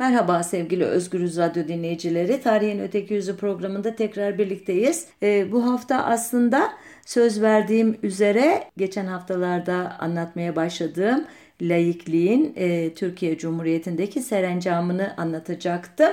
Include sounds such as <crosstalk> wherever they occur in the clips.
Merhaba sevgili Özgürüz Radyo dinleyicileri. Tarihin Öteki Yüzü programında tekrar birlikteyiz. Ee, bu hafta aslında söz verdiğim üzere geçen haftalarda anlatmaya başladığım laikliğin e, Türkiye Cumhuriyeti'ndeki serencamını anlatacaktım.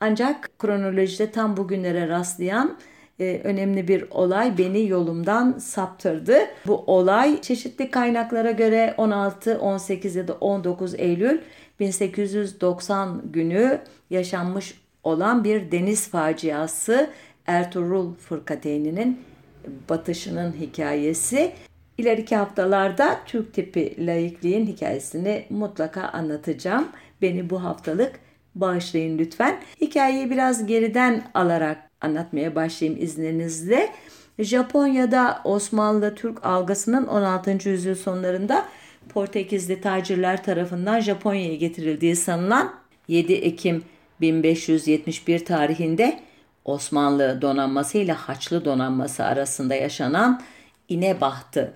Ancak kronolojide tam bugünlere rastlayan e, önemli bir olay beni yolumdan saptırdı. Bu olay çeşitli kaynaklara göre 16, 18 ya da 19 Eylül 1890 günü yaşanmış olan bir deniz faciası Ertuğrul Fırkateyninin batışının hikayesi. İleriki haftalarda Türk tipi laikliğin hikayesini mutlaka anlatacağım. Beni bu haftalık bağışlayın lütfen. Hikayeyi biraz geriden alarak anlatmaya başlayayım izninizle. Japonya'da Osmanlı Türk algısının 16. yüzyıl sonlarında Portekizli tacirler tarafından Japonya'ya getirildiği sanılan 7 Ekim 1571 tarihinde Osmanlı donanması ile Haçlı donanması arasında yaşanan İnebahtı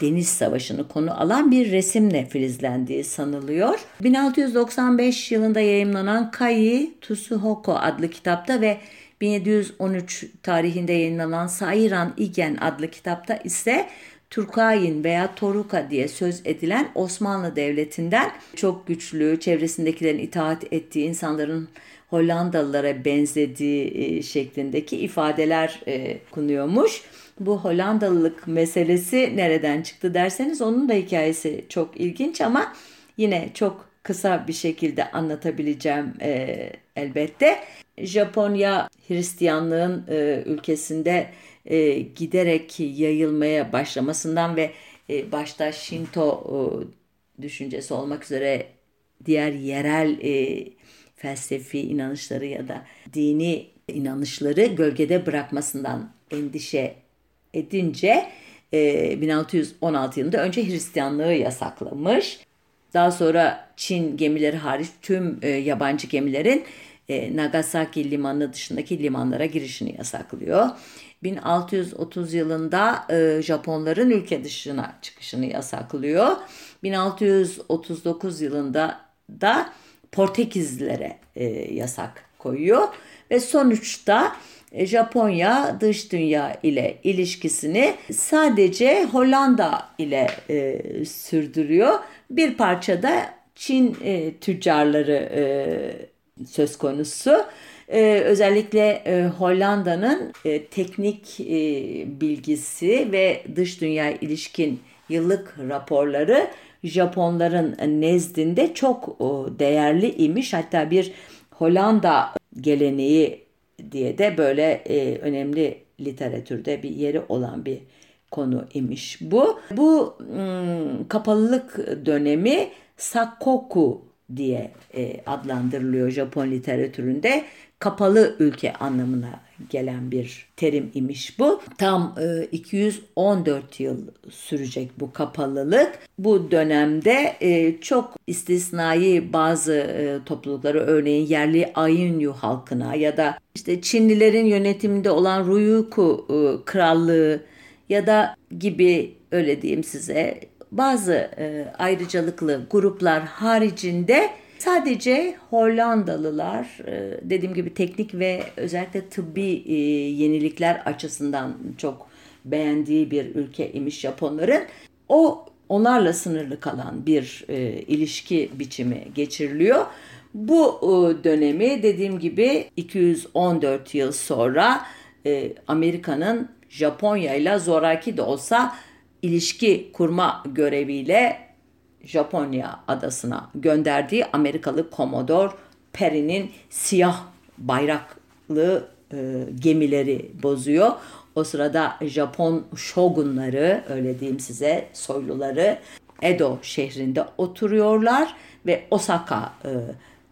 Deniz Savaşı'nı konu alan bir resimle filizlendiği sanılıyor. 1695 yılında yayımlanan Kai Tsuhoko adlı kitapta ve 1713 tarihinde yayınlanan Sairan Igen adlı kitapta ise Turkayin veya Toruka diye söz edilen Osmanlı Devleti'nden çok güçlü, çevresindekilerin itaat ettiği insanların Hollandalılara benzediği e, şeklindeki ifadeler e, kunuyormuş. Bu Hollandalılık meselesi nereden çıktı derseniz onun da hikayesi çok ilginç ama yine çok kısa bir şekilde anlatabileceğim e, elbette. Japonya Hristiyanlığın ülkesinde e, giderek yayılmaya başlamasından ve e, başta Shinto e, düşüncesi olmak üzere diğer yerel e, felsefi inanışları ya da dini inanışları gölgede bırakmasından endişe edince e, 1616 yılında önce Hristiyanlığı yasaklamış. Daha sonra Çin gemileri hariç tüm e, yabancı gemilerin e, Nagasaki limanı dışındaki limanlara girişini yasaklıyor. 1630 yılında e, Japonların ülke dışına çıkışını yasaklıyor. 1639 yılında da Portekizlilere e, yasak koyuyor ve sonuçta e, Japonya dış dünya ile ilişkisini sadece Hollanda ile e, sürdürüyor. Bir parça da Çin e, tüccarları e, söz konusu. Ee, özellikle e, Hollanda'nın e, teknik e, bilgisi ve dış dünya ilişkin yıllık raporları Japonların nezdinde çok değerli imiş. Hatta bir Hollanda geleneği diye de böyle e, önemli literatürde bir yeri olan bir konu imiş bu. Bu ım, kapalılık dönemi Sakoku diye e, adlandırılıyor Japon literatüründe. Kapalı ülke anlamına gelen bir terim imiş bu. Tam e, 214 yıl sürecek bu kapalılık. Bu dönemde e, çok istisnai bazı e, toplulukları örneğin yerli Ayinyu halkına ya da işte Çinlilerin yönetiminde olan Ryukyu e, krallığı ya da gibi öyle diyeyim size bazı e, ayrıcalıklı gruplar haricinde sadece Hollandalılar e, dediğim gibi teknik ve özellikle tıbbi e, yenilikler açısından çok beğendiği bir ülke imiş Japonların. O onlarla sınırlı kalan bir e, ilişki biçimi geçiriliyor. Bu e, dönemi dediğim gibi 214 yıl sonra e, Amerika'nın Japonya ile zoraki de olsa ilişki kurma göreviyle Japonya adasına gönderdiği Amerikalı Komodor Perry'nin siyah bayraklı e, gemileri bozuyor. O sırada Japon şogunları öyle diyeyim size soyluları Edo şehrinde oturuyorlar ve Osaka e,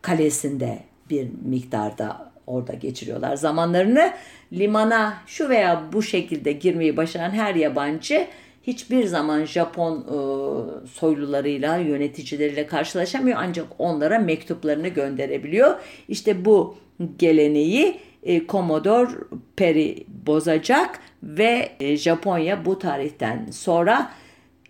kalesinde bir miktarda orada geçiriyorlar zamanlarını. Limana şu veya bu şekilde girmeyi başaran her yabancı hiçbir zaman Japon e, soylularıyla, yöneticileriyle karşılaşamıyor ancak onlara mektuplarını gönderebiliyor. İşte bu geleneği e, Commodore Perry bozacak ve e, Japonya bu tarihten sonra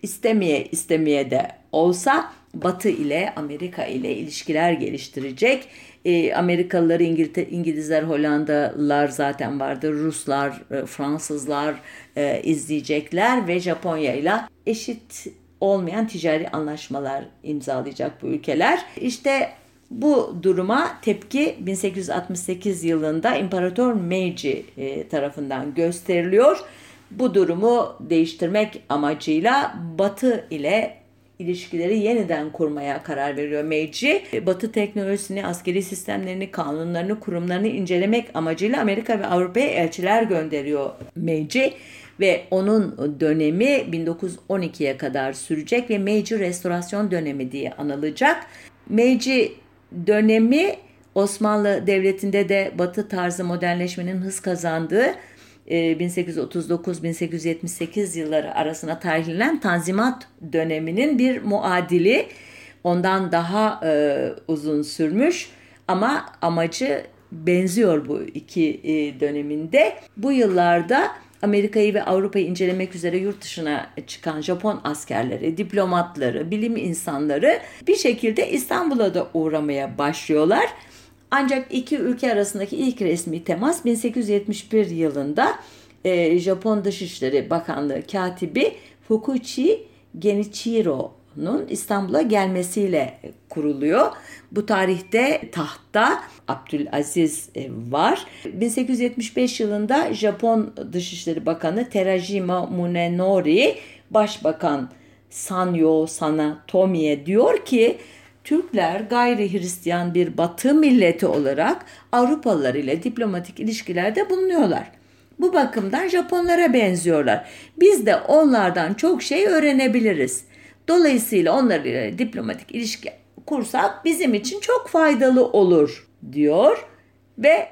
istemeye istemeye de olsa Batı ile Amerika ile ilişkiler geliştirecek. E, Amerikalıları İngiltere, İngilizler, Hollandalılar zaten vardır. Ruslar, e, Fransızlar e, izleyecekler ve Japonya ile eşit olmayan ticari anlaşmalar imzalayacak bu ülkeler. İşte bu duruma tepki 1868 yılında İmparator Meiji e, tarafından gösteriliyor. Bu durumu değiştirmek amacıyla Batı ile ilişkileri yeniden kurmaya karar veriyor Meiji. Batı teknolojisini, askeri sistemlerini, kanunlarını, kurumlarını incelemek amacıyla Amerika ve Avrupa'ya elçiler gönderiyor Meiji ve onun dönemi 1912'ye kadar sürecek ve Meiji Restorasyon dönemi diye anılacak. Meiji dönemi Osmanlı Devleti'nde de Batı tarzı modernleşmenin hız kazandığı 1839-1878 e, yılları arasına tarihlenen Tanzimat döneminin bir muadili. Ondan daha e, uzun sürmüş ama amacı benziyor bu iki e, döneminde. Bu yıllarda Amerika'yı ve Avrupa'yı incelemek üzere yurt dışına çıkan Japon askerleri, diplomatları, bilim insanları bir şekilde İstanbul'a da uğramaya başlıyorlar. Ancak iki ülke arasındaki ilk resmi temas 1871 yılında e, Japon Dışişleri Bakanlığı katibi Fukuchi Genichiro''nun İstanbul'a gelmesiyle kuruluyor. Bu tarihte tahtta Abdülaziz e, var. 1875 yılında Japon Dışişleri Bakanı Terajima Munenori Başbakan Sanyo Sanatomi'ye diyor ki Türkler gayri Hristiyan bir batı milleti olarak Avrupalılar ile diplomatik ilişkilerde bulunuyorlar. Bu bakımdan Japonlara benziyorlar. Biz de onlardan çok şey öğrenebiliriz. Dolayısıyla onlarla diplomatik ilişki kursak bizim için çok faydalı olur diyor ve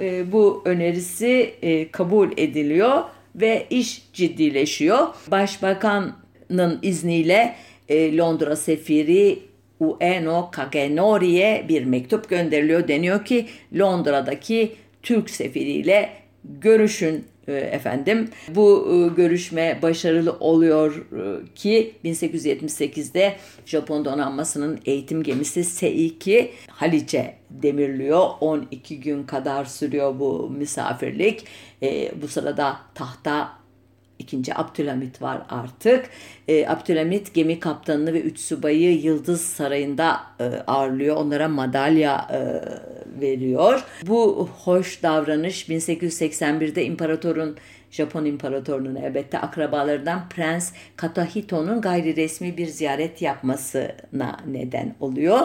e, bu önerisi e, kabul ediliyor ve iş ciddileşiyor. Başbakanın izniyle e, Londra sefiri Ueno Kagenori'ye bir mektup gönderiliyor. Deniyor ki Londra'daki Türk sefiriyle görüşün e, efendim. Bu e, görüşme başarılı oluyor e, ki 1878'de Japon donanmasının eğitim gemisi S2 Haliç'e demirliyor. 12 gün kadar sürüyor bu misafirlik. Bu sırada tahta İkinci Abdülhamit var artık. E, Abdülhamit gemi kaptanını ve üç subayı Yıldız Sarayı'nda e, ağırlıyor. Onlara madalya e, veriyor. Bu hoş davranış 1881'de imparatorun Japon imparatorunun elbette akrabalarından Prens Katahito'nun gayri resmi bir ziyaret yapmasına neden oluyor.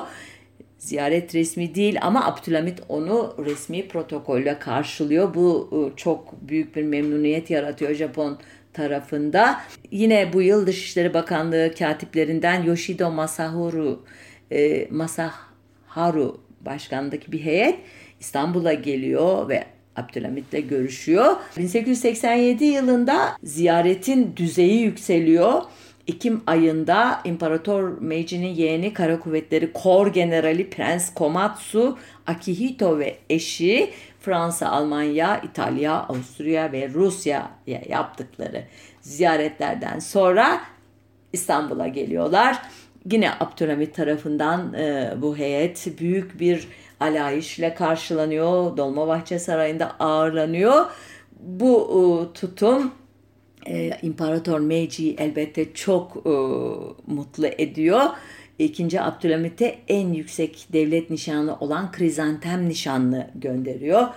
Ziyaret resmi değil ama Abdülhamit onu resmi protokolle karşılıyor. Bu e, çok büyük bir memnuniyet yaratıyor Japon tarafında. Yine bu yıl Dışişleri Bakanlığı katiplerinden Yoshido Masaharu e, Masaharu başkanındaki bir heyet İstanbul'a geliyor ve Abdülhamit'le görüşüyor. 1887 yılında ziyaretin düzeyi yükseliyor. Ekim ayında İmparator Meiji'nin yeğeni Kara Kuvvetleri Kor Generali Prens Komatsu Akihito ve eşi Fransa, Almanya, İtalya, Avusturya ve Rusya'ya yaptıkları ziyaretlerden sonra İstanbul'a geliyorlar. Yine Abdülhamit tarafından e, bu heyet büyük bir alayişle karşılanıyor. Dolmabahçe Sarayı'nda ağırlanıyor. Bu e, tutum e, İmparator Meiji elbette çok e, mutlu ediyor. İkinci Abdülhamit'e en yüksek devlet nişanı olan krizantem nişanlı gönderiyor.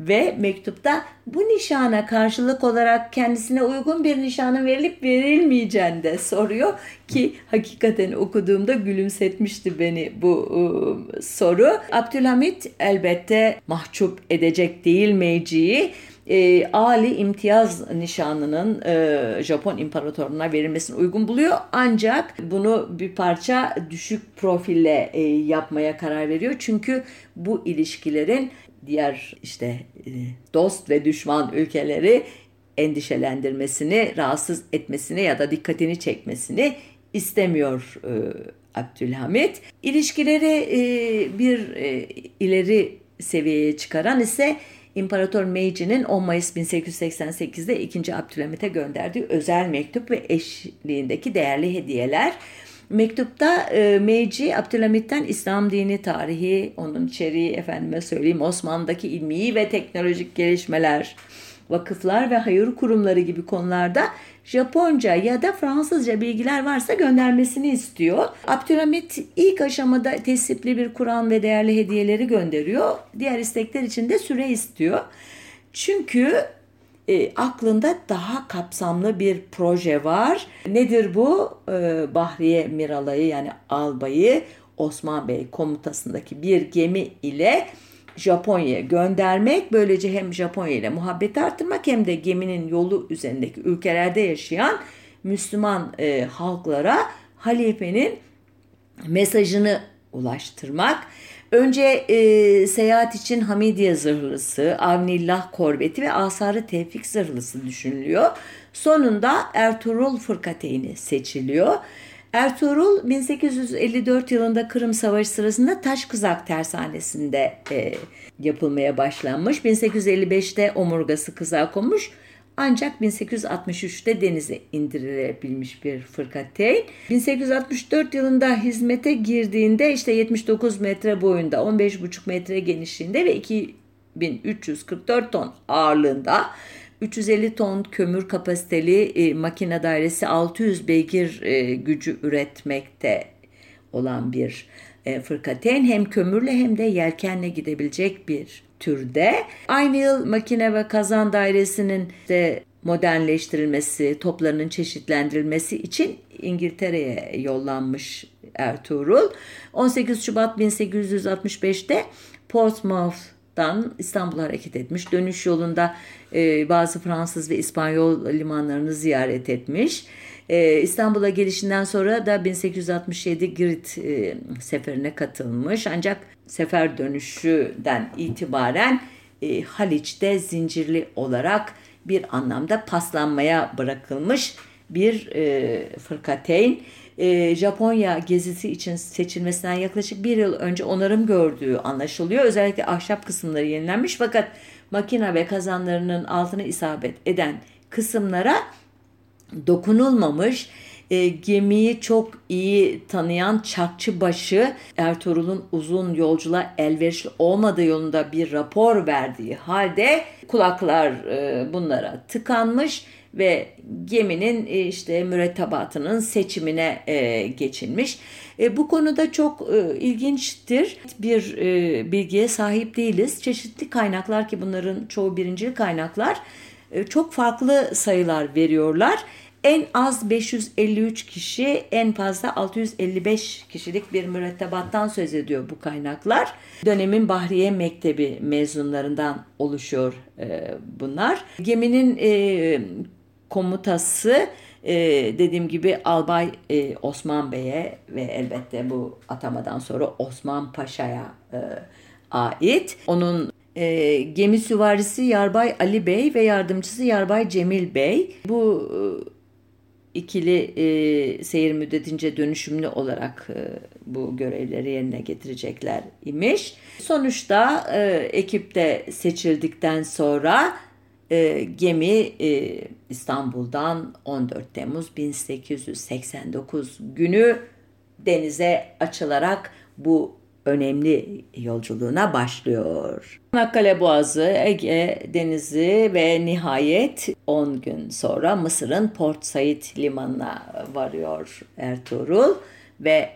Ve mektupta bu nişana karşılık olarak kendisine uygun bir nişanın verilip verilmeyeceğini de soruyor ki hakikaten okuduğumda gülümsetmişti beni bu e, soru. Abdülhamit elbette mahcup edecek değil Meici'yi e, Ali imtiyaz nişanının e, Japon imparatoruna verilmesini uygun buluyor. Ancak bunu bir parça düşük profille e, yapmaya karar veriyor. Çünkü bu ilişkilerin diğer işte e, dost ve düşman ülkeleri endişelendirmesini, rahatsız etmesini ya da dikkatini çekmesini istemiyor e, Abdülhamit. İlişkileri e, bir e, ileri seviyeye çıkaran ise İmparator Meiji'nin 10 Mayıs 1888'de 2. Abdülhamit'e gönderdiği özel mektup ve eşliğindeki değerli hediyeler. Mektupta e, Meiji Abdülhamit'ten İslam dini tarihi, onun içeriği efendime söyleyeyim Osmanlı'daki ilmi ve teknolojik gelişmeler, vakıflar ve hayır kurumları gibi konularda Japonca ya da Fransızca bilgiler varsa göndermesini istiyor. Abdülhamit ilk aşamada tesipli bir Kur'an ve değerli hediyeleri gönderiyor. Diğer istekler için de süre istiyor. Çünkü e, aklında daha kapsamlı bir proje var. Nedir bu? E, Bahriye Miralay'ı yani albayı Osman Bey komutasındaki bir gemi ile Japonya'ya göndermek. Böylece hem Japonya ile muhabbet arttırmak hem de geminin yolu üzerindeki ülkelerde yaşayan Müslüman e, halklara halifenin mesajını ulaştırmak. Önce e, seyahat için Hamidiye zırhlısı, Avnillah korveti ve Asarı Tevfik zırhlısı düşünülüyor. Sonunda Ertuğrul Fırkateyni seçiliyor. Ertuğrul 1854 yılında Kırım Savaşı sırasında Taş Kızak Tersanesi'nde e, yapılmaya başlanmış. 1855'te omurgası kızağa konmuş. Ancak 1863'te denize indirilebilmiş bir fırkateyn. 1864 yılında hizmete girdiğinde işte 79 metre boyunda, 15,5 metre genişliğinde ve 2344 ton ağırlığında 350 ton kömür kapasiteli e, makine dairesi 600 beygir e, gücü üretmekte olan bir e, fırkateyn hem kömürle hem de yelkenle gidebilecek bir türde. Aynı yıl makine ve kazan dairesinin de modernleştirilmesi, toplarının çeşitlendirilmesi için İngiltere'ye yollanmış Ertuğrul. 18 Şubat 1865'te Portsmouth'dan İstanbul'a hareket etmiş. Dönüş yolunda e, bazı Fransız ve İspanyol limanlarını ziyaret etmiş. E, İstanbul'a gelişinden sonra da 1867 Girit e, seferine katılmış. Ancak sefer dönüşüden itibaren e, Haliç'te zincirli olarak bir anlamda paslanmaya bırakılmış bir e, fırkateyn. E, Japonya gezisi için seçilmesinden yaklaşık bir yıl önce onarım gördüğü anlaşılıyor. Özellikle ahşap kısımları yenilenmiş fakat makina ve kazanlarının altına isabet eden kısımlara dokunulmamış. E, gemiyi çok iyi tanıyan Çakçıbaşı Ertuğrul'un uzun yolculuğa elverişli olmadığı yolunda bir rapor verdiği halde kulaklar e, bunlara tıkanmış ve geminin e, işte mürettebatının seçimine e, geçilmiş. E, bu konuda çok ilginçtir. Bir bilgiye sahip değiliz. Çeşitli kaynaklar ki bunların çoğu birinci kaynaklar çok farklı sayılar veriyorlar. En az 553 kişi, en fazla 655 kişilik bir mürettebattan söz ediyor bu kaynaklar. Dönemin Bahriye Mektebi mezunlarından oluşuyor e, bunlar. Geminin e, komutası e, dediğim gibi Albay e, Osman Bey'e ve elbette bu atamadan sonra Osman Paşa'ya e, ait. Onun e, gemi süvarisi Yarbay Ali Bey ve yardımcısı Yarbay Cemil Bey. Bu e, ikili e, seyir müddetince dönüşümlü olarak e, bu görevleri yerine getirecekler imiş. Sonuçta e, ekipte seçildikten sonra e, gemi e, İstanbul'dan 14 Temmuz 1889 günü denize açılarak bu önemli yolculuğuna başlıyor. Çanakkale Boğazı, Ege Denizi ve nihayet 10 gün sonra Mısır'ın Port Said limanına varıyor Ertuğrul ve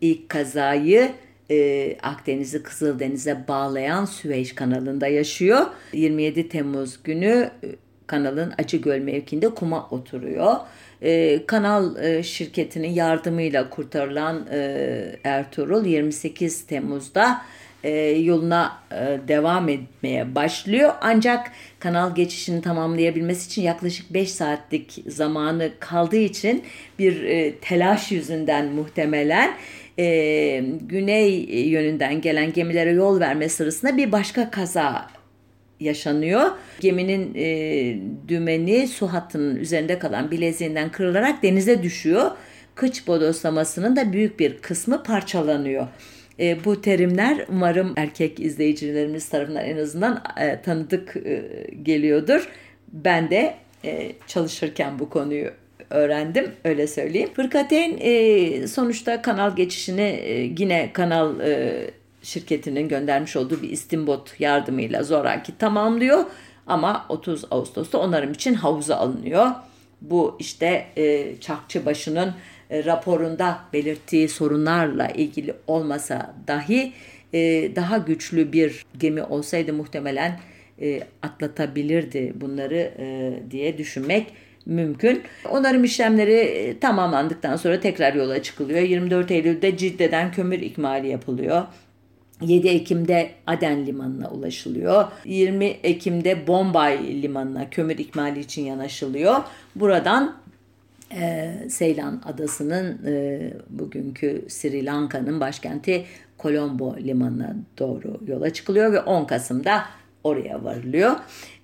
ilk kazayı e, Akdeniz'i Kızıldeniz'e bağlayan Süveyş kanalında yaşıyor. 27 Temmuz günü e, kanalın Acıgöl mevkinde kuma oturuyor. E, kanal e, şirketinin yardımıyla kurtarılan e, Ertuğrul 28 Temmuz'da e, yoluna e, devam etmeye başlıyor. Ancak kanal geçişini tamamlayabilmesi için yaklaşık 5 saatlik zamanı kaldığı için bir e, telaş yüzünden muhtemelen e, güney yönünden gelen gemilere yol verme sırasında bir başka kaza yaşanıyor. Geminin e, dümeni su hattının üzerinde kalan bileziğinden kırılarak denize düşüyor. Kıç bodoslamasının da büyük bir kısmı parçalanıyor. E, bu terimler umarım erkek izleyicilerimiz tarafından en azından e, tanıdık e, geliyordur. Ben de e, çalışırken bu konuyu öğrendim öyle söyleyeyim. Fırkateyn e, sonuçta kanal geçişini e, yine kanal e, şirketinin göndermiş olduğu bir istimbot yardımıyla zoraki tamamlıyor. Ama 30 Ağustos'ta onarım için havuza alınıyor. Bu işte e, Çakçıbaşı'nın e, raporunda belirttiği sorunlarla ilgili olmasa dahi e, daha güçlü bir gemi olsaydı muhtemelen e, atlatabilirdi bunları e, diye düşünmek mümkün. Onarım işlemleri e, tamamlandıktan sonra tekrar yola çıkılıyor. 24 Eylül'de Cidde'den kömür ikmali yapılıyor. 7 Ekim'de Aden Limanı'na ulaşılıyor. 20 Ekim'de Bombay Limanı'na kömür ikmali için yanaşılıyor. Buradan e, Seylan Adası'nın e, bugünkü Sri Lanka'nın başkenti Colombo Limanı'na doğru yola çıkılıyor ve 10 Kasım'da oraya varılıyor.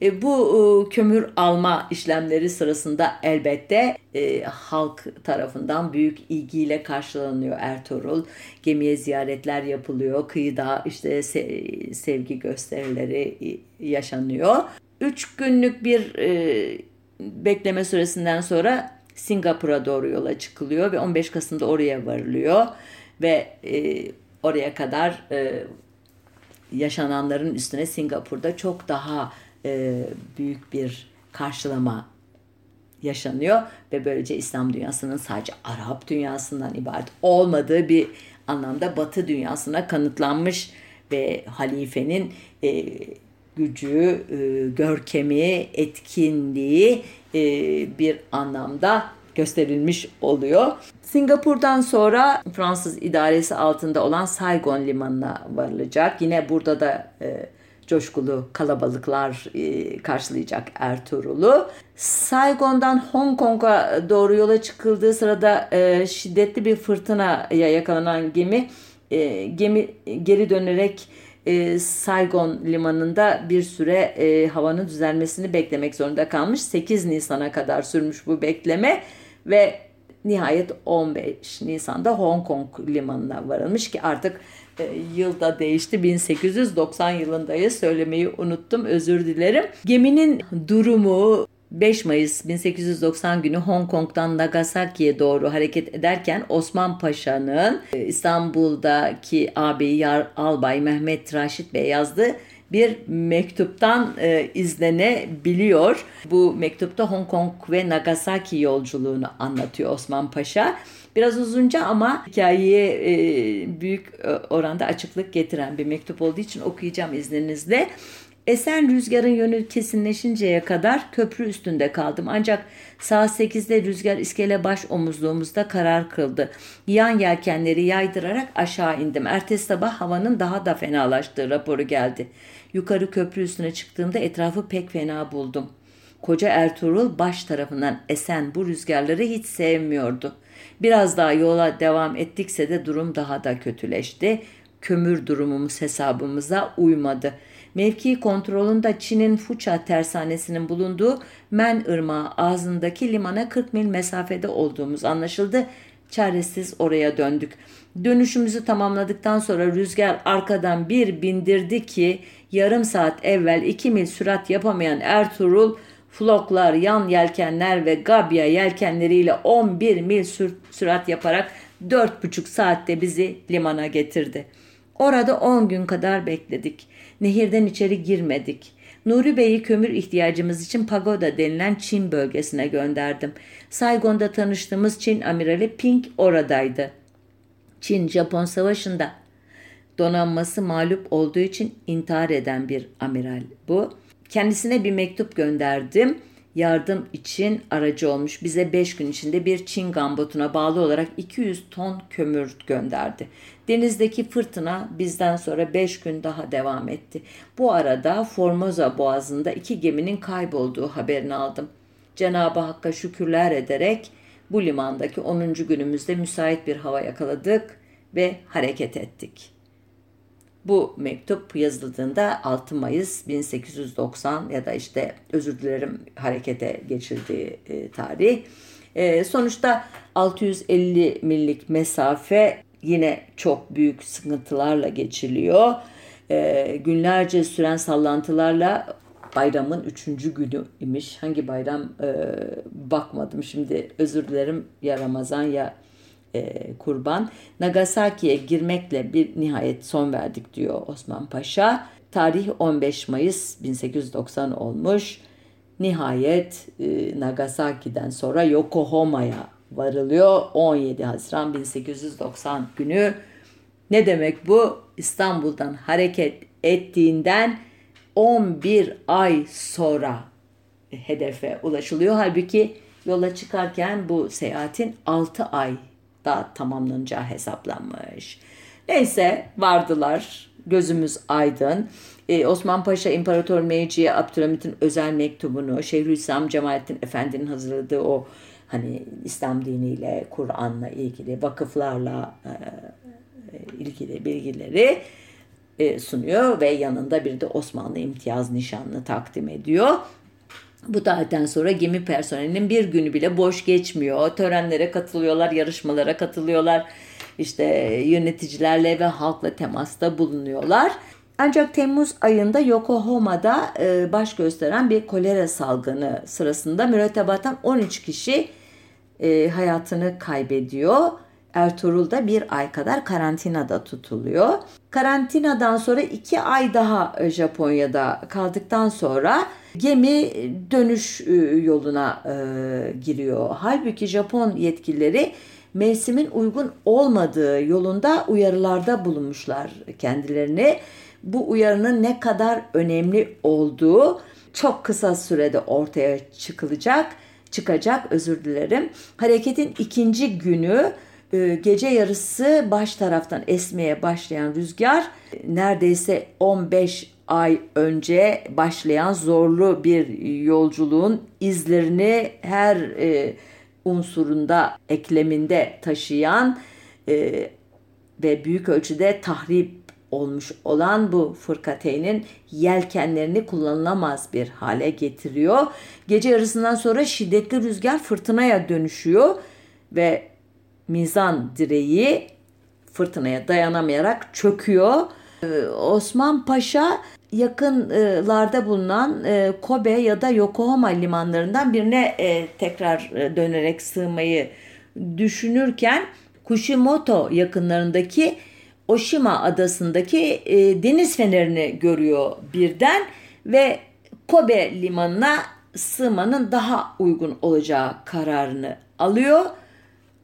E, bu e, kömür alma işlemleri sırasında elbette e, halk tarafından büyük ilgiyle karşılanıyor Ertuğrul. Gemiye ziyaretler yapılıyor. Kıyıda işte se sevgi gösterileri yaşanıyor. Üç günlük bir e, bekleme süresinden sonra Singapur'a doğru yola çıkılıyor ve 15 Kasım'da oraya varılıyor ve e, oraya kadar e, yaşananların üstüne Singapur'da çok daha e, büyük bir karşılama yaşanıyor. Ve böylece İslam dünyasının sadece Arap dünyasından ibaret olmadığı bir anlamda Batı dünyasına kanıtlanmış ve halifenin e, gücü, e, görkemi, etkinliği e, bir anlamda gösterilmiş oluyor. Singapur'dan sonra Fransız idaresi altında olan Saigon limanına varılacak. Yine burada da e, coşkulu kalabalıklar e, karşılayacak Ertuğrul'u. Saigon'dan Hong Kong'a doğru yola çıkıldığı sırada e, şiddetli bir fırtınaya yakalanan gemi e, gemi geri dönerek e, Saigon limanında bir süre e, havanın düzelmesini beklemek zorunda kalmış. 8 Nisan'a kadar sürmüş bu bekleme ve nihayet 15 Nisan'da Hong Kong limanına varılmış ki artık e, yılda değişti 1890 yılındayız söylemeyi unuttum özür dilerim. Geminin durumu 5 Mayıs 1890 günü Hong Kong'dan Nagasaki'ye doğru hareket ederken Osman Paşa'nın e, İstanbul'daki ağabeyi Albay Mehmet Raşit Bey yazdığı bir mektuptan e, izlenebiliyor. Bu mektupta Hong Kong ve Nagasaki yolculuğunu anlatıyor Osman Paşa. Biraz uzunca ama hikayeye e, büyük e, oranda açıklık getiren bir mektup olduğu için okuyacağım izninizle. Esen rüzgarın yönü kesinleşinceye kadar köprü üstünde kaldım. Ancak saat 8'de rüzgar iskele baş omuzluğumuzda karar kıldı. Yan yelkenleri yaydırarak aşağı indim. Ertesi sabah havanın daha da fenalaştığı raporu geldi. Yukarı köprü üstüne çıktığımda etrafı pek fena buldum. Koca Ertuğrul baş tarafından esen bu rüzgarları hiç sevmiyordu. Biraz daha yola devam ettikse de durum daha da kötüleşti. Kömür durumumuz hesabımıza uymadı. Mevki kontrolünde Çin'in Fuça tersanesinin bulunduğu Men Irmağı ağzındaki limana 40 mil mesafede olduğumuz anlaşıldı. Çaresiz oraya döndük. Dönüşümüzü tamamladıktan sonra rüzgar arkadan bir bindirdi ki yarım saat evvel 2 mil sürat yapamayan Ertuğrul floklar, yan yelkenler ve gabya yelkenleriyle 11 mil sür sürat yaparak 4,5 saatte bizi limana getirdi. Orada 10 gün kadar bekledik. Nehirden içeri girmedik. Nuri Bey'i kömür ihtiyacımız için Pagoda denilen Çin bölgesine gönderdim. Saigon'da tanıştığımız Çin amirali Ping oradaydı. Çin-Japon savaşında donanması mağlup olduğu için intihar eden bir amiral bu. Kendisine bir mektup gönderdim. Yardım için aracı olmuş. Bize 5 gün içinde bir Çin gambotuna bağlı olarak 200 ton kömür gönderdi. Denizdeki fırtına bizden sonra 5 gün daha devam etti. Bu arada Formosa boğazında iki geminin kaybolduğu haberini aldım. Cenab-ı Hakk'a şükürler ederek bu limandaki 10. günümüzde müsait bir hava yakaladık ve hareket ettik. Bu mektup yazıldığında 6 Mayıs 1890 ya da işte özür dilerim harekete geçildiği e, tarih. E, sonuçta 650 millik mesafe yine çok büyük sıkıntılarla geçiliyor. E, günlerce süren sallantılarla bayramın üçüncü günü imiş. Hangi bayram e, bakmadım şimdi özür dilerim ya Ramazan ya e, kurban. Nagasaki'ye girmekle bir nihayet son verdik diyor Osman Paşa. Tarih 15 Mayıs 1890 olmuş. Nihayet e, Nagasaki'den sonra Yokohama'ya varılıyor. 17 Haziran 1890 günü. Ne demek bu? İstanbul'dan hareket ettiğinden 11 ay sonra hedefe ulaşılıyor. Halbuki yola çıkarken bu seyahatin 6 ay da tamamlanacağı hesaplanmış. Neyse vardılar. Gözümüz aydın. Ee, Osman Paşa İmparator Meci'ye Abdülhamit'in özel mektubunu, Şeyhülislam Cemalettin Efendi'nin hazırladığı o hani İslam diniyle, Kur'an'la ilgili, vakıflarla e, ilgili bilgileri e, sunuyor ve yanında bir de Osmanlı imtiyaz nişanını takdim ediyor. Bu tarihten sonra gemi personelinin bir günü bile boş geçmiyor. Törenlere katılıyorlar, yarışmalara katılıyorlar. İşte yöneticilerle ve halkla temasta bulunuyorlar. Ancak Temmuz ayında Yokohama'da e, baş gösteren bir kolera salgını sırasında mürettebattan 13 kişi e, hayatını kaybediyor. Ertuğrul'da bir ay kadar karantinada tutuluyor. Karantinadan sonra iki ay daha Japonya'da kaldıktan sonra gemi dönüş e, yoluna e, giriyor. Halbuki Japon yetkilileri mevsimin uygun olmadığı yolunda uyarılarda bulunmuşlar kendilerini. Bu uyarının ne kadar önemli olduğu çok kısa sürede ortaya çıkılacak, çıkacak özür dilerim. Hareketin ikinci günü e, gece yarısı baş taraftan esmeye başlayan rüzgar neredeyse 15 ay önce başlayan zorlu bir yolculuğun izlerini her e, unsurunda, ekleminde taşıyan e, ve büyük ölçüde tahrip olmuş olan bu fırkateynin yelkenlerini kullanılamaz bir hale getiriyor. Gece yarısından sonra şiddetli rüzgar fırtınaya dönüşüyor ve mizan direği fırtınaya dayanamayarak çöküyor. Ee, Osman Paşa yakınlarda bulunan e, Kobe ya da Yokohama limanlarından birine e, tekrar e, dönerek sığmayı düşünürken Kushimoto yakınlarındaki Oshima adasındaki deniz fenerini görüyor birden ve Kobe limanına sığmanın daha uygun olacağı kararını alıyor.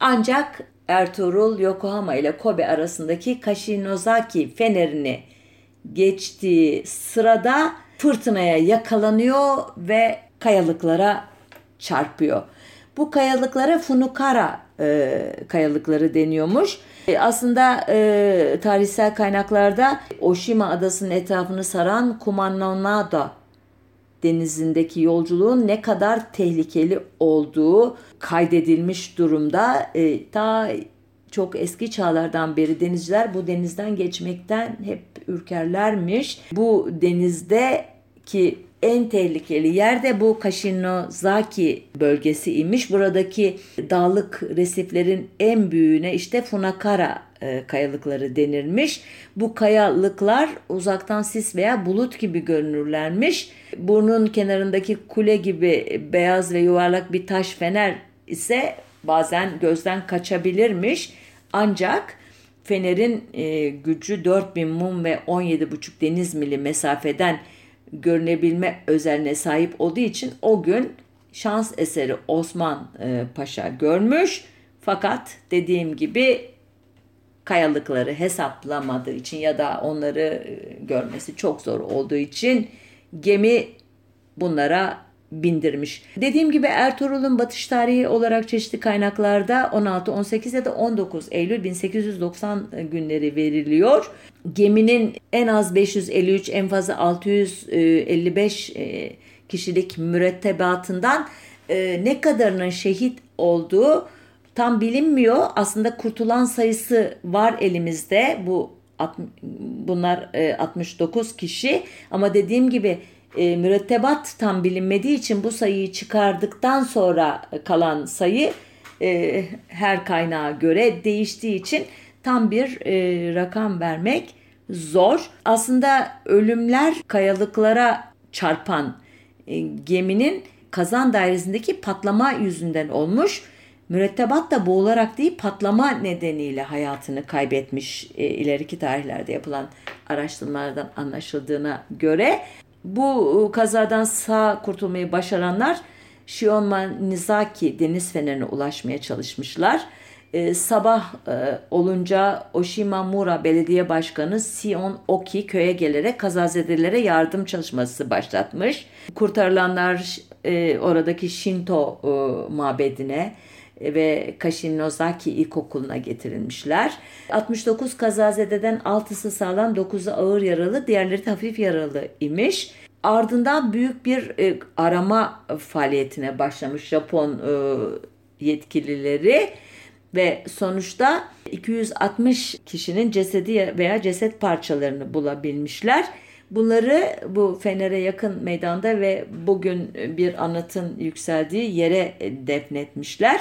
Ancak Ertuğrul Yokohama ile Kobe arasındaki Kashinozaki fenerini geçtiği sırada fırtınaya yakalanıyor ve kayalıklara çarpıyor. Bu kayalıklara Funukara e, kayalıkları deniyormuş. E, aslında e, tarihsel kaynaklarda Oshima adasının etrafını saran Kumanonada denizindeki yolculuğun ne kadar tehlikeli olduğu kaydedilmiş durumda. E, ta çok eski çağlardan beri denizciler bu denizden geçmekten hep ürkerlermiş. Bu denizde ki en tehlikeli yer de bu Kashinozaki bölgesi imiş. Buradaki dağlık resiflerin en büyüğüne işte Funakara e, kayalıkları denirmiş. Bu kayalıklar uzaktan sis veya bulut gibi görünürlermiş. Burnun kenarındaki kule gibi beyaz ve yuvarlak bir taş fener ise bazen gözden kaçabilirmiş. Ancak fenerin e, gücü 4000 mum ve 17,5 deniz mili mesafeden görünebilme özelliğine sahip olduğu için o gün şans eseri Osman e, Paşa görmüş. Fakat dediğim gibi kayalıkları hesaplamadığı için ya da onları e, görmesi çok zor olduğu için gemi bunlara bindirmiş. Dediğim gibi Ertuğrul'un batış tarihi olarak çeşitli kaynaklarda 16, 18 ya da 19 Eylül 1890 günleri veriliyor. Geminin en az 553 en fazla 655 e, kişilik mürettebatından e, ne kadarının şehit olduğu tam bilinmiyor. Aslında kurtulan sayısı var elimizde. Bu bunlar 69 e, kişi ama dediğim gibi e, mürettebat tam bilinmediği için bu sayıyı çıkardıktan sonra kalan sayı e, her kaynağa göre değiştiği için tam bir e, rakam vermek zor. Aslında ölümler kayalıklara çarpan e, geminin kazan dairesindeki patlama yüzünden olmuş. Mürettebat da boğularak değil patlama nedeniyle hayatını kaybetmiş e, ileriki tarihlerde yapılan araştırmalardan anlaşıldığına göre. Bu e, kazadan sağ kurtulmayı başaranlar Shionman Nizaki deniz fenerine ulaşmaya çalışmışlar. E, sabah e, olunca Oshimamura Belediye Başkanı Sion Oki köye gelerek kazazedelere yardım çalışması başlatmış. Kurtarılanlar e, oradaki Shinto e, mabedine ve Kashinozaki İlkokulu'na getirilmişler. 69 kazazededen 6'sı sağlam, 9'u ağır yaralı, diğerleri de hafif yaralı imiş. Ardından büyük bir e, arama faaliyetine başlamış Japon e, yetkilileri ve sonuçta 260 kişinin cesedi veya ceset parçalarını bulabilmişler. Bunları bu Fener'e yakın meydanda ve bugün bir anıtın yükseldiği yere defnetmişler.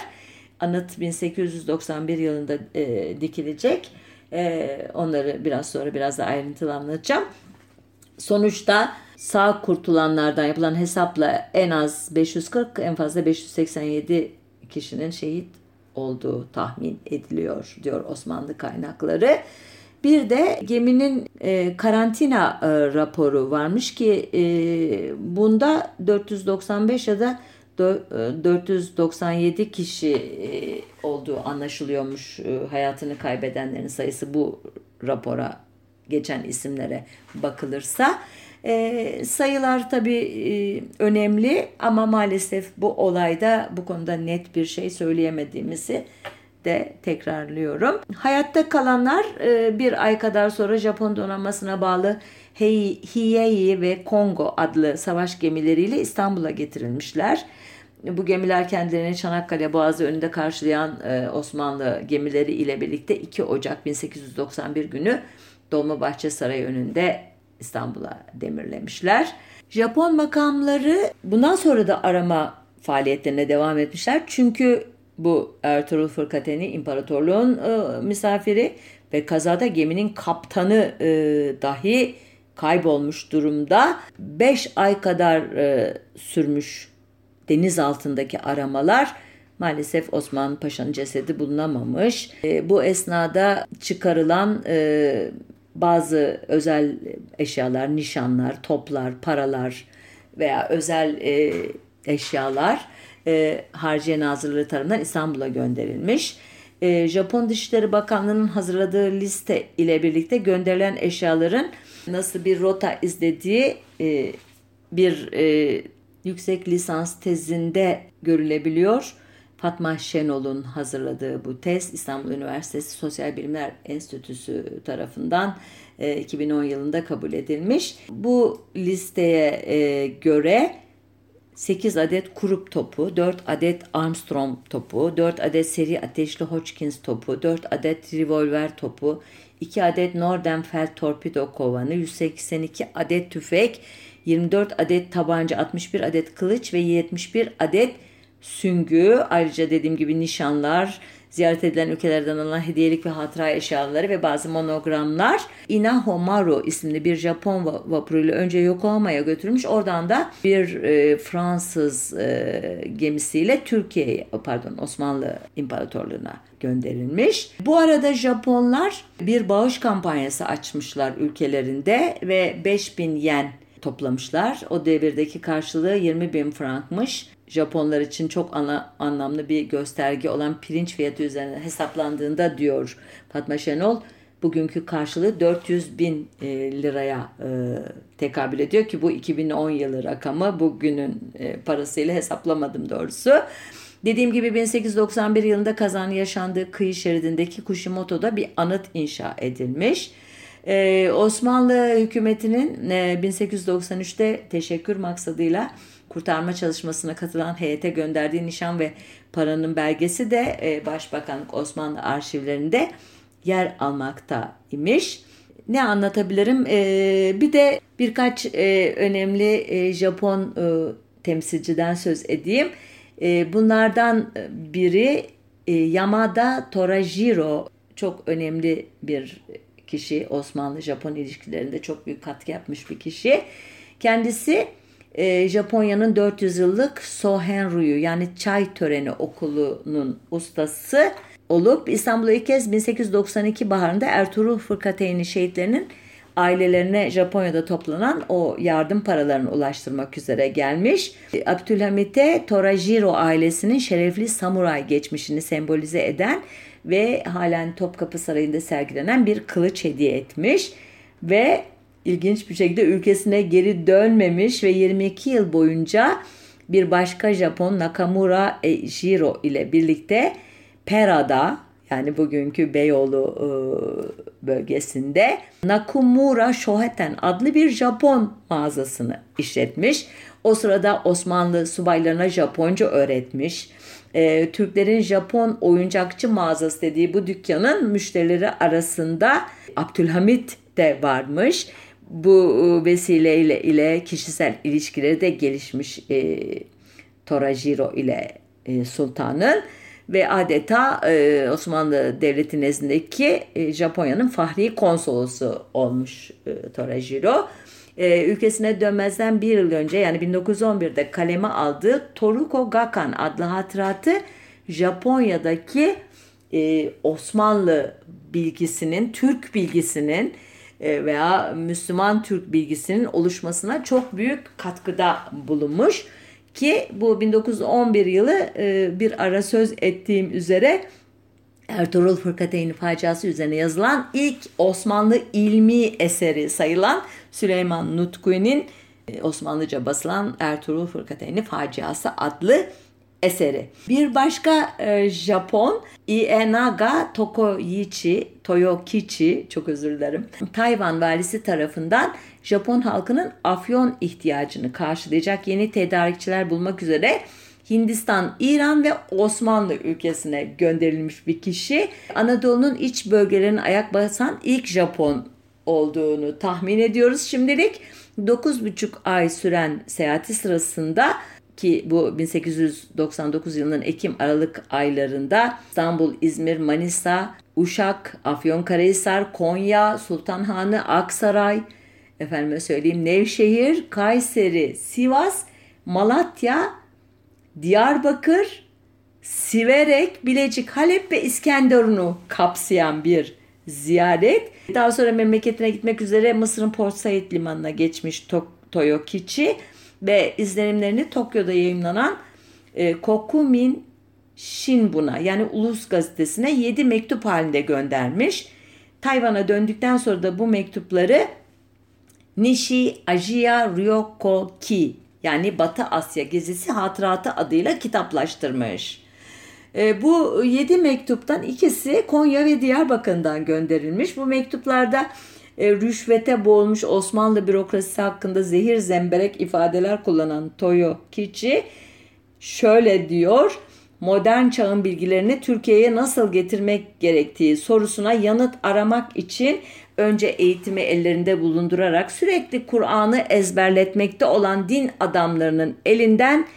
Anıt 1891 yılında e, dikilecek. E, onları biraz sonra biraz da ayrıntılı anlatacağım. Sonuçta sağ kurtulanlardan yapılan hesapla en az 540 en fazla 587 kişinin şehit olduğu tahmin ediliyor diyor Osmanlı kaynakları. Bir de geminin e, karantina e, raporu varmış ki e, bunda 495 ya da 497 e, kişi e, olduğu anlaşılıyormuş e, hayatını kaybedenlerin sayısı bu rapora geçen isimlere bakılırsa. E, sayılar tabii e, önemli ama maalesef bu olayda bu konuda net bir şey söyleyemediğimizi de tekrarlıyorum. Hayatta kalanlar e, bir ay kadar sonra Japon donanmasına bağlı Hiei ve Kongo adlı savaş gemileriyle İstanbul'a getirilmişler. Bu gemiler kendilerini Çanakkale Boğazı önünde karşılayan e, Osmanlı gemileri ile birlikte 2 Ocak 1891 günü Dolmabahçe Sarayı önünde İstanbul'a demirlemişler. Japon makamları bundan sonra da arama faaliyetlerine devam etmişler. Çünkü bu Ertuğrul Fırkateni imparatorluğun e, misafiri ve kazada geminin kaptanı e, dahi kaybolmuş durumda. 5 ay kadar e, sürmüş deniz altındaki aramalar maalesef Osman Paşa'nın cesedi bulunamamış. E, bu esnada çıkarılan e, bazı özel eşyalar, nişanlar, toplar, paralar veya özel e, eşyalar e, Harciye Nazırlığı tarafından İstanbul'a gönderilmiş. E, Japon Dışişleri Bakanlığı'nın hazırladığı liste ile birlikte gönderilen eşyaların nasıl bir rota izlediği e, bir e, yüksek lisans tezinde görülebiliyor. Fatma Şenol'un hazırladığı bu tez İstanbul Üniversitesi Sosyal Bilimler Enstitüsü tarafından 2010 e, yılında kabul edilmiş. Bu listeye e, göre 8 adet Krupp topu, 4 adet Armstrong topu, 4 adet seri ateşli Hodgkins topu, 4 adet revolver topu, 2 adet Nordenfeld torpido kovanı, 182 adet tüfek, 24 adet tabanca, 61 adet kılıç ve 71 adet süngü, ayrıca dediğim gibi nişanlar, ziyaret edilen ülkelerden alınan hediyelik ve hatıra eşyaları ve bazı monogramlar Inaho Maru isimli bir Japon vapuruyla önce Yokohama'ya götürmüş. Oradan da bir e, Fransız e, gemisiyle Türkiye'ye pardon Osmanlı İmparatorluğu'na gönderilmiş. Bu arada Japonlar bir bağış kampanyası açmışlar ülkelerinde ve 5000 yen toplamışlar. O devirdeki karşılığı 20 bin frankmış. Japonlar için çok ana, anlamlı bir gösterge olan pirinç fiyatı üzerine hesaplandığında diyor Fatma Şenol bugünkü karşılığı 400 bin e, liraya e, tekabül ediyor ki bu 2010 yılı rakamı bugünün e, parasıyla hesaplamadım doğrusu. Dediğim gibi 1891 yılında kazan yaşandığı kıyı şeridindeki Kushimoto'da bir anıt inşa edilmiş. Ee, Osmanlı hükümetinin e, 1893'te teşekkür maksadıyla kurtarma çalışmasına katılan heyete gönderdiği nişan ve paranın belgesi de e, Başbakanlık Osmanlı arşivlerinde yer almakta imiş. Ne anlatabilirim? E, bir de birkaç e, önemli e, Japon e, temsilciden söz edeyim. E, bunlardan biri e, Yamada Torajiro çok önemli bir kişi Osmanlı-Japon ilişkilerinde çok büyük katkı yapmış bir kişi. Kendisi e, Japonya'nın 400 yıllık Sohenryū yani çay töreni okulunun ustası olup İstanbul'a ilk kez 1892 baharında Ertuğrul Fırkateyni şehitlerinin ailelerine Japonya'da toplanan o yardım paralarını ulaştırmak üzere gelmiş. Abdülhamit'e Torajiro ailesinin şerefli samuray geçmişini sembolize eden ve halen Topkapı Sarayı'nda sergilenen bir kılıç hediye etmiş ve ilginç bir şekilde ülkesine geri dönmemiş ve 22 yıl boyunca bir başka Japon Nakamura Ejiro ile birlikte Pera'da yani bugünkü Beyoğlu e, bölgesinde Nakamura Shoheten adlı bir Japon mağazasını işletmiş. O sırada Osmanlı subaylarına Japonca öğretmiş. E, Türklerin Japon oyuncakçı mağazası dediği bu dükkanın müşterileri arasında Abdülhamit de varmış. Bu e, vesileyle ile kişisel ilişkileri de gelişmiş e, Torajiro ile e, sultanın ve adeta e, Osmanlı Devleti nezdindeki e, Japonya'nın fahri konsolosu olmuş e, Torajiro. E, ülkesine dönmezden bir yıl önce yani 1911'de kaleme aldığı Toruko Gakan adlı hatıratı Japonya'daki e, Osmanlı bilgisinin, Türk bilgisinin veya Müslüman Türk bilgisinin oluşmasına çok büyük katkıda bulunmuş. Ki bu 1911 yılı e, bir ara söz ettiğim üzere Ertuğrul Fırkateyni faciası üzerine yazılan ilk Osmanlı ilmi eseri sayılan Süleyman Nutku'nun e, Osmanlıca basılan Ertuğrul Fırkateyni faciası adlı eseri. Bir başka e, Japon Ienaga Tokoichi, Toyokichi çok özür dilerim. Tayvan valisi tarafından Japon halkının afyon ihtiyacını karşılayacak yeni tedarikçiler bulmak üzere Hindistan, İran ve Osmanlı ülkesine gönderilmiş bir kişi. Anadolu'nun iç bölgelerine ayak basan ilk Japon olduğunu tahmin ediyoruz şimdilik. 9,5 ay süren seyahati sırasında ki bu 1899 yılının Ekim-Aralık aylarında İstanbul, İzmir, Manisa, Uşak, Afyonkarahisar, Konya, Sultanhanı, Aksaray, efendime söyleyeyim Nevşehir, Kayseri, Sivas, Malatya, Diyarbakır, Siverek, Bilecik, Halep ve İskenderun'u kapsayan bir ziyaret. Daha sonra memleketine gitmek üzere Mısır'ın Port Said limanına geçmiş Toyokichi ve izlenimlerini Tokyo'da yayınlanan e, Kokumin Shinbun'a yani Ulus gazetesine 7 mektup halinde göndermiş. Tayvan'a döndükten sonra da bu mektupları Nishi Ajiya Ryoko Ki yani Batı Asya gezisi hatıratı adıyla kitaplaştırmış. E, bu 7 mektuptan ikisi Konya ve Diyarbakır'dan gönderilmiş. Bu mektuplarda e, rüşvete boğulmuş Osmanlı bürokrasisi hakkında zehir zemberek ifadeler kullanan Toyo Kichi şöyle diyor. Modern çağın bilgilerini Türkiye'ye nasıl getirmek gerektiği sorusuna yanıt aramak için önce eğitimi ellerinde bulundurarak sürekli Kur'an'ı ezberletmekte olan din adamlarının elinden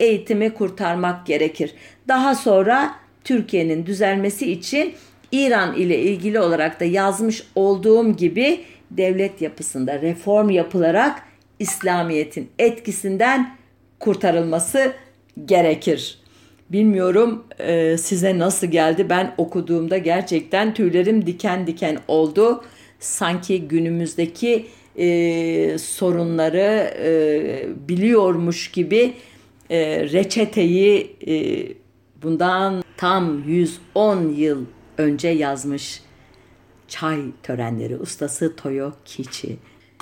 eğitimi kurtarmak gerekir. Daha sonra Türkiye'nin düzelmesi için İran ile ilgili olarak da yazmış olduğum gibi devlet yapısında reform yapılarak İslamiyet'in etkisinden kurtarılması gerekir. Bilmiyorum e, size nasıl geldi. Ben okuduğumda gerçekten tüylerim diken diken oldu. Sanki günümüzdeki e, sorunları e, biliyormuş gibi e, reçeteyi e, bundan tam 110 yıl önce yazmış çay törenleri ustası Toyo Kichi.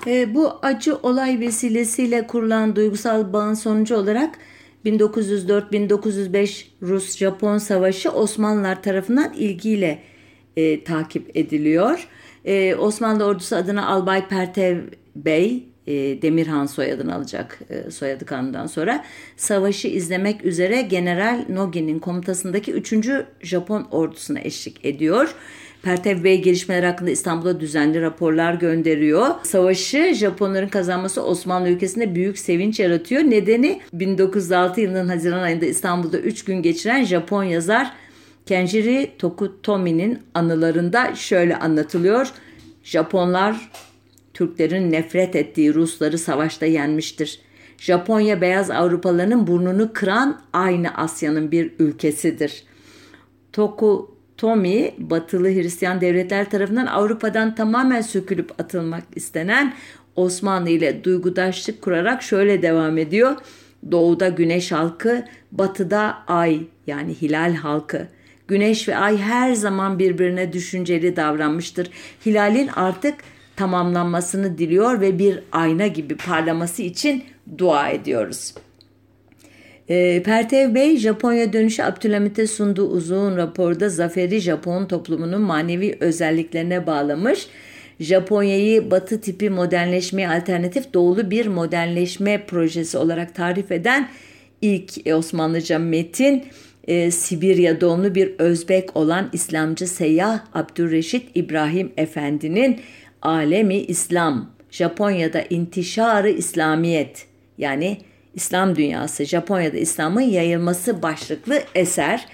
E, bu acı olay vesilesiyle kurulan duygusal bağın sonucu olarak 1904-1905 Rus-Japon Savaşı Osmanlılar tarafından ilgiyle e, takip ediliyor. E, Osmanlı ordusu adına Albay Pertev Bey e, Demirhan soyadını alacak e, soyadı kanundan sonra savaşı izlemek üzere General Nogi'nin komutasındaki 3. Japon ordusuna eşlik ediyor. Pertev Bey gelişmeler hakkında İstanbul'a düzenli raporlar gönderiyor. Savaşı Japonların kazanması Osmanlı ülkesinde büyük sevinç yaratıyor. Nedeni 1906 yılının Haziran ayında İstanbul'da 3 gün geçiren Japon yazar Kenjiri Tokutomi'nin anılarında şöyle anlatılıyor. Japonlar Türklerin nefret ettiği Rusları savaşta yenmiştir. Japonya beyaz Avrupalıların burnunu kıran aynı Asya'nın bir ülkesidir. Tokutomi, batılı Hristiyan devletler tarafından Avrupa'dan tamamen sökülüp atılmak istenen Osmanlı ile duygudaşlık kurarak şöyle devam ediyor. Doğuda güneş halkı, batıda ay yani hilal halkı. Güneş ve ay her zaman birbirine düşünceli davranmıştır. Hilalin artık tamamlanmasını diliyor ve bir ayna gibi parlaması için dua ediyoruz. E, Pertev Bey Japonya dönüşü Abdülhamit'e sunduğu uzun raporda zaferi Japon toplumunun manevi özelliklerine bağlamış. Japonya'yı batı tipi modernleşmeye alternatif doğulu bir modernleşme projesi olarak tarif eden ilk Osmanlıca metin e, Sibirya doğumlu bir Özbek olan İslamcı seyyah Abdülreşit İbrahim Efendi'nin Alemi İslam, Japonya'da intişarı İslamiyet yani İslam dünyası, Japonya'da İslam'ın yayılması başlıklı eser.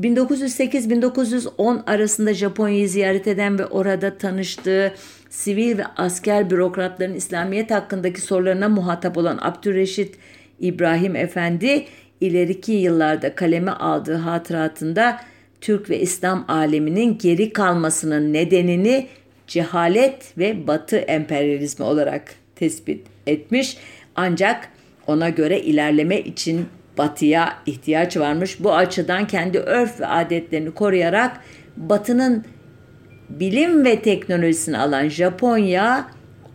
1908-1910 arasında Japonya'yı ziyaret eden ve orada tanıştığı sivil ve asker bürokratların İslamiyet hakkındaki sorularına muhatap olan Abdülreşit İbrahim Efendi ileriki yıllarda kaleme aldığı hatıratında Türk ve İslam aleminin geri kalmasının nedenini cehalet ve batı emperyalizmi olarak tespit etmiş. Ancak ona göre ilerleme için batıya ihtiyaç varmış. Bu açıdan kendi örf ve adetlerini koruyarak batının bilim ve teknolojisini alan Japonya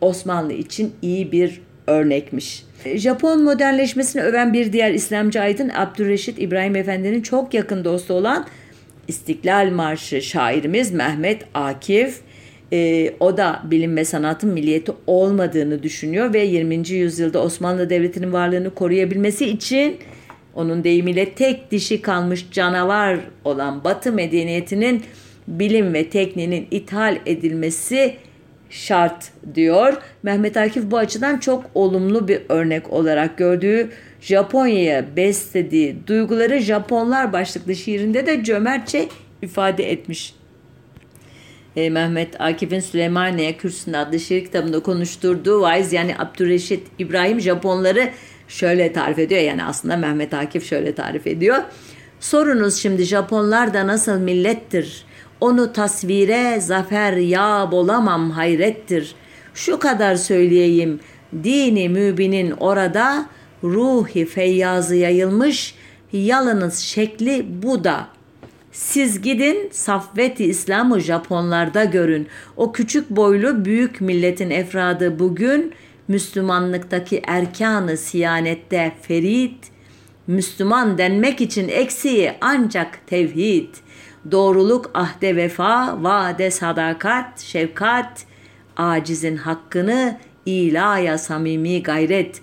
Osmanlı için iyi bir örnekmiş. Japon modernleşmesini öven bir diğer İslamcı aydın Abdülreşit İbrahim Efendi'nin çok yakın dostu olan İstiklal Marşı şairimiz Mehmet Akif e, o da bilim ve sanatın milliyeti olmadığını düşünüyor ve 20. yüzyılda Osmanlı Devleti'nin varlığını koruyabilmesi için onun deyimiyle tek dişi kalmış canavar olan Batı medeniyetinin bilim ve tekniğinin ithal edilmesi şart diyor. Mehmet Akif bu açıdan çok olumlu bir örnek olarak gördüğü Japonya'ya beslediği duyguları Japonlar başlıklı şiirinde de cömertçe ifade etmiş. E, Mehmet Akif'in Süleymaniye Kürsüsü'nde adlı şiir kitabında konuşturduğu vaiz yani Abdülreşit İbrahim Japonları şöyle tarif ediyor. Yani aslında Mehmet Akif şöyle tarif ediyor. Sorunuz şimdi Japonlar da nasıl millettir? Onu tasvire zafer ya bolamam hayrettir. Şu kadar söyleyeyim. Dini mübinin orada ruhi feyyazı yayılmış. Yalınız şekli bu da. Siz gidin Safvet-i İslam'ı Japonlarda görün. O küçük boylu büyük milletin efradı bugün Müslümanlıktaki erkanı siyanette ferit, Müslüman denmek için eksiği ancak tevhid, doğruluk, ahde vefa, vade sadakat, şefkat, acizin hakkını ilaya samimi gayret.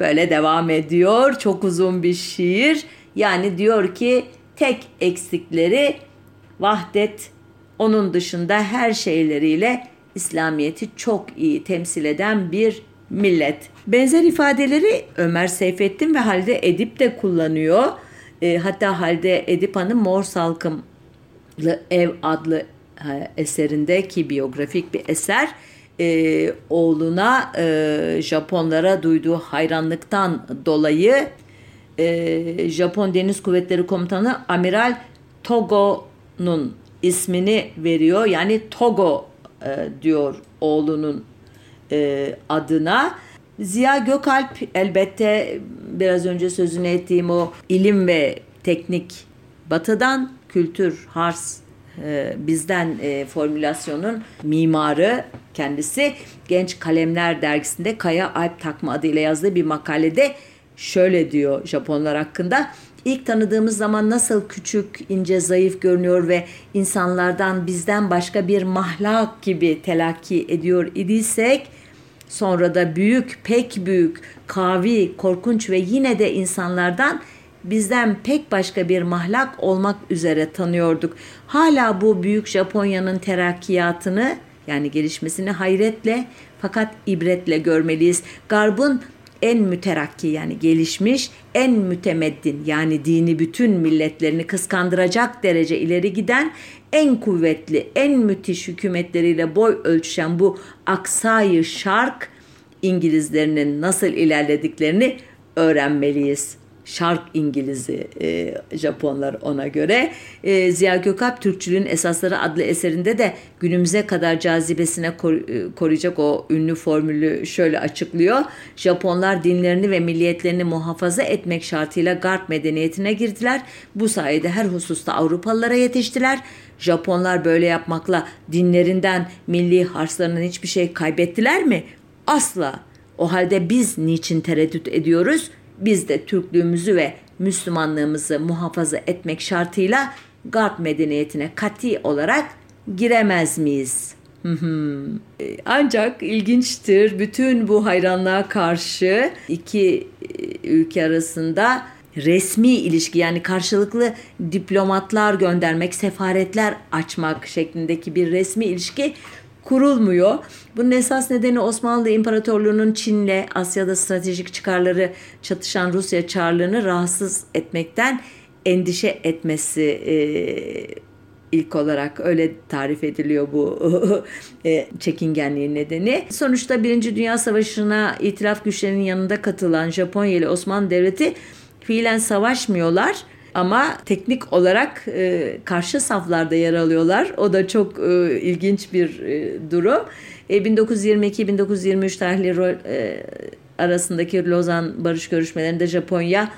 Böyle devam ediyor. Çok uzun bir şiir. Yani diyor ki tek eksikleri vahdet. Onun dışında her şeyleriyle İslamiyet'i çok iyi temsil eden bir millet. Benzer ifadeleri Ömer Seyfettin ve Halide Edip de kullanıyor. E, hatta Halide Edip Hanım Mor Salkımlı Ev adlı e, eserinde ki biyografik bir eser e, oğluna e, Japonlara duyduğu hayranlıktan dolayı e, Japon Deniz Kuvvetleri Komutanı Amiral Togo'nun ismini veriyor. Yani Togo e, diyor oğlunun e, adına. Ziya Gökalp elbette biraz önce sözünü ettiğim o ilim ve teknik batıdan kültür, hars e, bizden e, formülasyonun mimarı kendisi Genç Kalemler dergisinde Kaya Alp Takma adıyla yazdığı bir makalede şöyle diyor Japonlar hakkında. İlk tanıdığımız zaman nasıl küçük, ince, zayıf görünüyor ve insanlardan bizden başka bir mahlak gibi telakki ediyor idiysek sonra da büyük, pek büyük, kavi, korkunç ve yine de insanlardan bizden pek başka bir mahlak olmak üzere tanıyorduk. Hala bu büyük Japonya'nın terakkiyatını yani gelişmesini hayretle fakat ibretle görmeliyiz. Garb'ın en müterakki yani gelişmiş, en mütemeddin yani dini bütün milletlerini kıskandıracak derece ileri giden, en kuvvetli, en müthiş hükümetleriyle boy ölçüşen bu aksayı şark İngilizlerinin nasıl ilerlediklerini öğrenmeliyiz. Şark İngilizi e, Japonlar ona göre. E, Ziya Gökalp Türkçülüğün Esasları adlı eserinde de günümüze kadar cazibesine kor, e, koruyacak o ünlü formülü şöyle açıklıyor. Japonlar dinlerini ve milliyetlerini muhafaza etmek şartıyla Garp medeniyetine girdiler. Bu sayede her hususta Avrupalılara yetiştiler. Japonlar böyle yapmakla dinlerinden, milli harslarından hiçbir şey kaybettiler mi? Asla. O halde biz niçin tereddüt ediyoruz? Biz de Türklüğümüzü ve Müslümanlığımızı muhafaza etmek şartıyla Garp medeniyetine kati olarak giremez miyiz? Ancak ilginçtir bütün bu hayranlığa karşı iki e, ülke arasında resmi ilişki yani karşılıklı diplomatlar göndermek, sefaretler açmak şeklindeki bir resmi ilişki kurulmuyor. Bunun esas nedeni Osmanlı İmparatorluğu'nun Çin'le Asya'da stratejik çıkarları çatışan Rusya çarlığını rahatsız etmekten endişe etmesi e, ilk olarak öyle tarif ediliyor bu <laughs> e, çekingenliğin nedeni. Sonuçta Birinci Dünya Savaşı'na itilaf güçlerinin yanında katılan Japonya ile Osmanlı Devleti fiilen savaşmıyorlar ama teknik olarak e, karşı saflarda yer alıyorlar. O da çok e, ilginç bir e, durum. E, 1922-1923 tarihleri e, arasındaki Lozan barış görüşmelerinde Japonya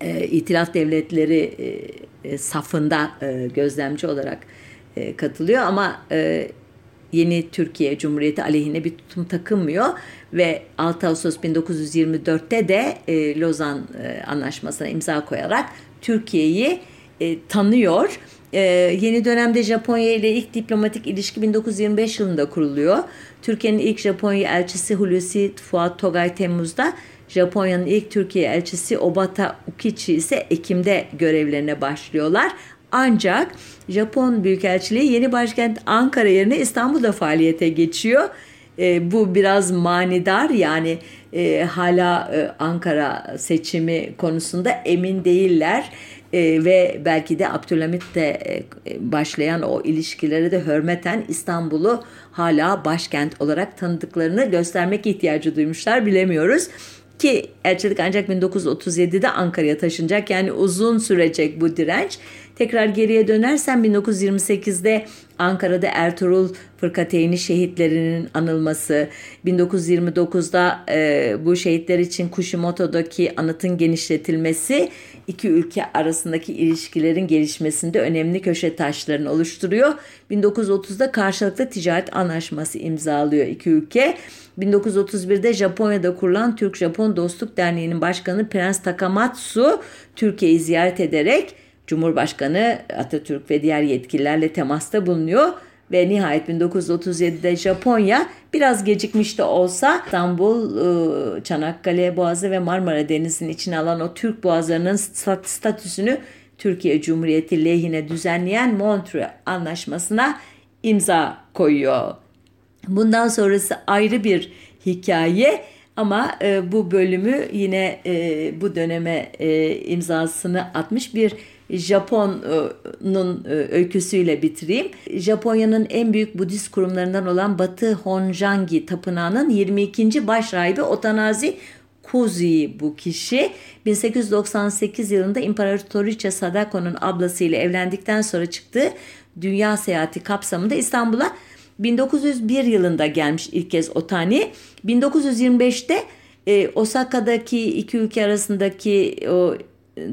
e, itilaf devletleri e, e, safında e, gözlemci olarak e, katılıyor ama e, yeni Türkiye Cumhuriyeti aleyhine bir tutum takınmıyor ve 6 Ağustos 1924'te de e, Lozan e, Anlaşması'na imza koyarak Türkiye'yi e, tanıyor. E, yeni dönemde Japonya ile ilk diplomatik ilişki 1925 yılında kuruluyor. Türkiye'nin ilk Japonya elçisi Hulusi Fuat Togay Temmuz'da, Japonya'nın ilk Türkiye elçisi Obata Ukichi ise Ekim'de görevlerine başlıyorlar. Ancak Japon Büyükelçiliği yeni başkent Ankara yerine İstanbul'da faaliyete geçiyor. E, bu biraz manidar yani e, hala e, Ankara seçimi konusunda emin değiller. E, ve belki de Abdülhamit de e, başlayan o ilişkilere de hürmeten İstanbul'u hala başkent olarak tanıdıklarını göstermek ihtiyacı duymuşlar bilemiyoruz. Ki elçilik ancak 1937'de Ankara'ya taşınacak yani uzun sürecek bu direnç. Tekrar geriye dönersem 1928'de Ankara'da Ertuğrul Fırkateyni şehitlerinin anılması, 1929'da e, bu şehitler için Kushimoto'daki anıtın genişletilmesi iki ülke arasındaki ilişkilerin gelişmesinde önemli köşe taşlarını oluşturuyor. 1930'da karşılıklı ticaret anlaşması imzalıyor iki ülke. 1931'de Japonya'da kurulan Türk-Japon Dostluk Derneği'nin başkanı Prens Takamatsu Türkiye'yi ziyaret ederek Cumhurbaşkanı Atatürk ve diğer yetkililerle temasta bulunuyor ve nihayet 1937'de Japonya biraz gecikmiş de olsa İstanbul, ıı, Çanakkale Boğazı ve Marmara Denizi'nin içine alan o Türk boğazlarının statüsünü Türkiye Cumhuriyeti lehine düzenleyen Montreux Anlaşması'na imza koyuyor. Bundan sonrası ayrı bir hikaye ama e, bu bölümü yine e, bu döneme e, imzasını atmış bir Japon'un e, öyküsüyle bitireyim. Japonya'nın en büyük Budist kurumlarından olan Batı Honjangi Tapınağı'nın 22. başrahibi Otanazi Kuzi bu kişi 1898 yılında İmparatoriçe Sadako'nun ablasıyla evlendikten sonra çıktığı dünya seyahati kapsamında İstanbul'a 1901 yılında gelmiş ilk kez Otani. 1925'te e, Osaka'daki iki ülke arasındaki o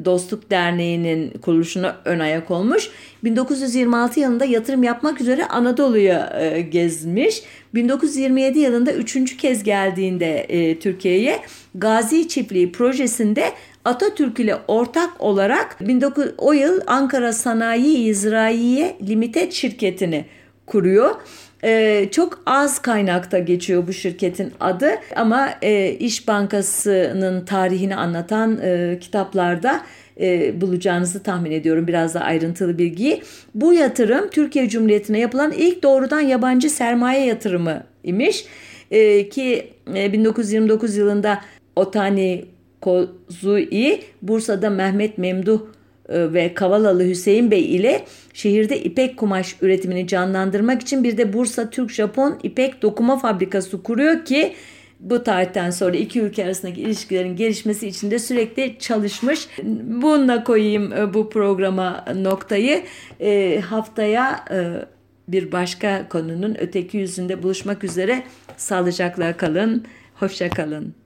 Dostluk Derneği'nin kuruluşuna ön ayak olmuş. 1926 yılında yatırım yapmak üzere Anadolu'ya e, gezmiş. 1927 yılında üçüncü kez geldiğinde e, Türkiye'ye Gazi Çiftliği projesinde Atatürk ile ortak olarak 19, o yıl Ankara Sanayi İzraiye Limited şirketini kuruyor. Ee, çok az kaynakta geçiyor bu şirketin adı ama e, İş Bankası'nın tarihini anlatan e, kitaplarda e, bulacağınızı tahmin ediyorum biraz da ayrıntılı bilgiyi. Bu yatırım Türkiye Cumhuriyeti'ne yapılan ilk doğrudan yabancı sermaye yatırımı imiş e, ki e, 1929 yılında Otani Kozui Bursa'da Mehmet Memduh e, ve Kavalalı Hüseyin Bey ile şehirde ipek kumaş üretimini canlandırmak için bir de Bursa Türk-Japon ipek dokuma fabrikası kuruyor ki bu tarihten sonra iki ülke arasındaki ilişkilerin gelişmesi için de sürekli çalışmış. Bununla koyayım e, bu programa noktayı. E, haftaya e, bir başka konunun öteki yüzünde buluşmak üzere. Sağlıcakla kalın, hoşça kalın.